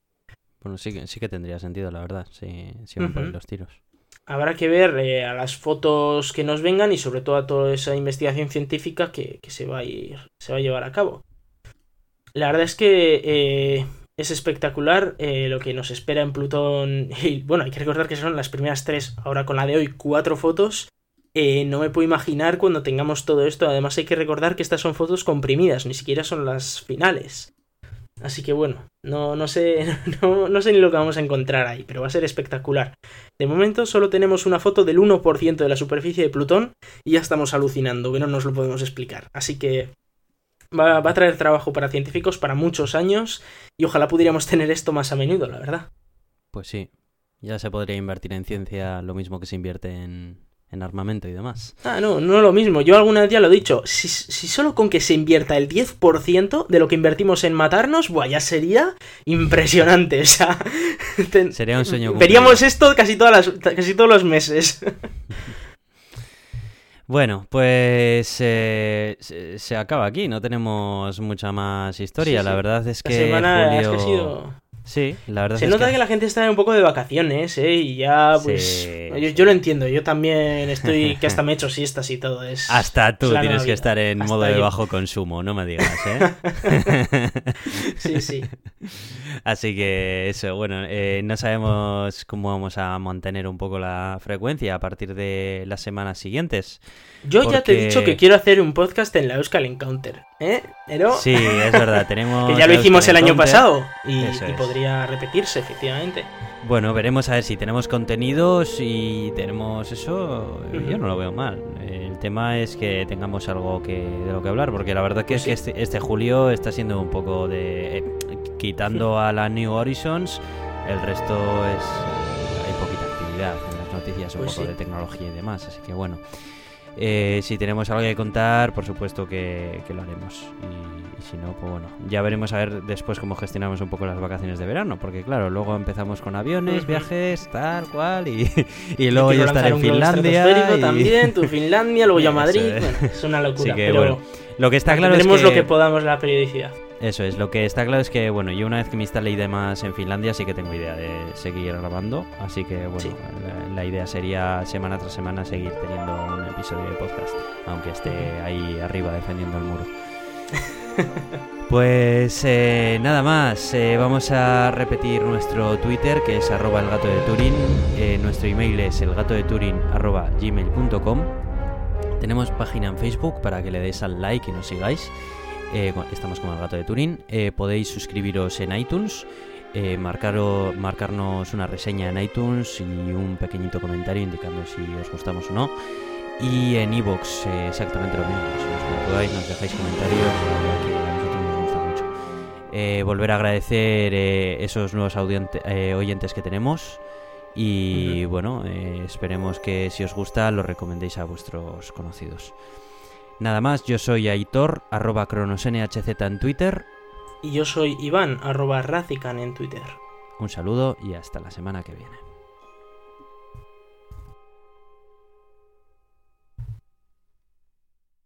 Speaker 1: Bueno, sí, sí que tendría sentido, la verdad, si, si van por los tiros.
Speaker 2: Habrá que ver eh, a las fotos que nos vengan y sobre todo a toda esa investigación científica que, se, va a ir, se va a llevar a cabo. La verdad es que eh, es espectacular eh, lo que nos espera en Plutón. Y bueno, hay que recordar que son las primeras tres, ahora con la de hoy, cuatro fotos. no me puedo imaginar cuando tengamos todo esto. Además hay que recordar que estas son fotos comprimidas, ni siquiera son las finales. Así que bueno, no, no, sé, [laughs] no, sé ni lo que vamos a encontrar ahí, pero va a ser espectacular. De momento solo tenemos una foto del 1% de la superficie de Plutón y ya estamos alucinando, que no nos lo podemos explicar. Así que va, va a traer trabajo para científicos para muchos años y ojalá pudiéramos tener esto más a menudo, la verdad.
Speaker 1: Pues sí, ya se podría invertir en ciencia lo mismo que se invierte en, en armamento y demás.
Speaker 2: Ah, no, no es lo mismo. Yo alguna vez ya lo he dicho. Si, solo con que se invierta el 10% de lo que invertimos en matarnos, buah, ya sería impresionante. [laughs] O sea,
Speaker 1: sería un sueño.
Speaker 2: Veríamos esto casi, todas las, casi todos los meses.
Speaker 1: Bueno, pues eh, se, acaba aquí, no tenemos mucha más historia. La verdad es que,
Speaker 2: semana Julio... ha sido
Speaker 1: Sí, la verdad
Speaker 2: Se
Speaker 1: es
Speaker 2: nota
Speaker 1: que...
Speaker 2: que... la gente está un poco de vacaciones, ¿eh? Y ya, pues.
Speaker 1: Sí,
Speaker 2: yo,
Speaker 1: sí.
Speaker 2: yo lo entiendo, yo también estoy. [laughs] que hasta me echo siestas y todo. Es,
Speaker 1: Hasta tú
Speaker 2: es
Speaker 1: tienes que estar en
Speaker 2: Hasta
Speaker 1: modo de bajo consumo, no me digas, ¿eh? [laughs]
Speaker 2: Sí, sí. [laughs]
Speaker 1: Así que eso, bueno, eh, no sabemos cómo vamos a mantener un poco la frecuencia a partir de las semanas siguientes.
Speaker 2: Yo ya te he dicho que quiero hacer un podcast en la Euskal Encounter, ¿eh?
Speaker 1: Sí, es verdad, tenemos... [laughs]
Speaker 2: Que ya lo hicimos el año pasado y, podría repetirse, efectivamente.
Speaker 1: Bueno, veremos a ver si tenemos contenidos y tenemos eso. Yo no lo veo mal. El tema es que tengamos algo que de lo que hablar, porque la verdad que
Speaker 2: Pues
Speaker 1: es que
Speaker 2: sí.
Speaker 1: este, este julio está siendo un poco de. eh, quitando a la New Horizons, el resto es. hay poquita actividad en las noticias, un
Speaker 2: Pues
Speaker 1: poco
Speaker 2: sí.
Speaker 1: de tecnología y demás, así que bueno. Eh, si tenemos algo que contar, por supuesto que, que lo haremos. Y, y si no, pues bueno, ya veremos a ver después cómo gestionamos un poco las vacaciones de verano. Porque claro, luego empezamos con aviones, viajes, tal cual. Y, [laughs] y luego yo estar
Speaker 2: lanzar
Speaker 1: en Finlandia. y-
Speaker 2: también, tú Finlandia, luego yo [laughs]
Speaker 1: Eso
Speaker 2: Madrid.
Speaker 1: es.
Speaker 2: Bueno, es una locura.
Speaker 1: Así que,
Speaker 2: pero
Speaker 1: bueno, Lo que está claro es que...
Speaker 2: lo que podamos la periodicidad.
Speaker 1: Eso es, lo que está claro es que, bueno, yo una vez que me instale y demás en Finlandia sí que tengo idea de seguir grabando, así que, bueno,
Speaker 2: Sí.
Speaker 1: la, la idea sería semana tras semana seguir teniendo episodio de podcast, aunque esté ahí arriba defendiendo el muro. [laughs] Pues eh, nada más, eh, vamos a repetir nuestro Twitter que es arroba el gato de Turín, eh, nuestro email es elgatodeturin arroba gmail.com, tenemos página en Facebook para que le deis al like y nos sigáis. Estamos como el gato de Turín. Podéis suscribiros en iTunes, marcaro- marcarnos una reseña en iTunes y un pequeñito comentario indicando si os gustamos o no. Y en iVoox eh, exactamente lo mismo. Si nos puntuáis, nos dejáis comentarios, la verdad que a nosotros nos gusta mucho. Eh, volver a agradecer eh, esos nuevos eh, oyentes que tenemos. Y bueno, eh, esperemos que si os gusta lo recomendéis a vuestros conocidos. Nada más, yo soy Aitor, arroba cronosnhz en Twitter.
Speaker 2: Y yo soy Iván, arroba Razican en Twitter.
Speaker 1: Un saludo y hasta la semana que viene.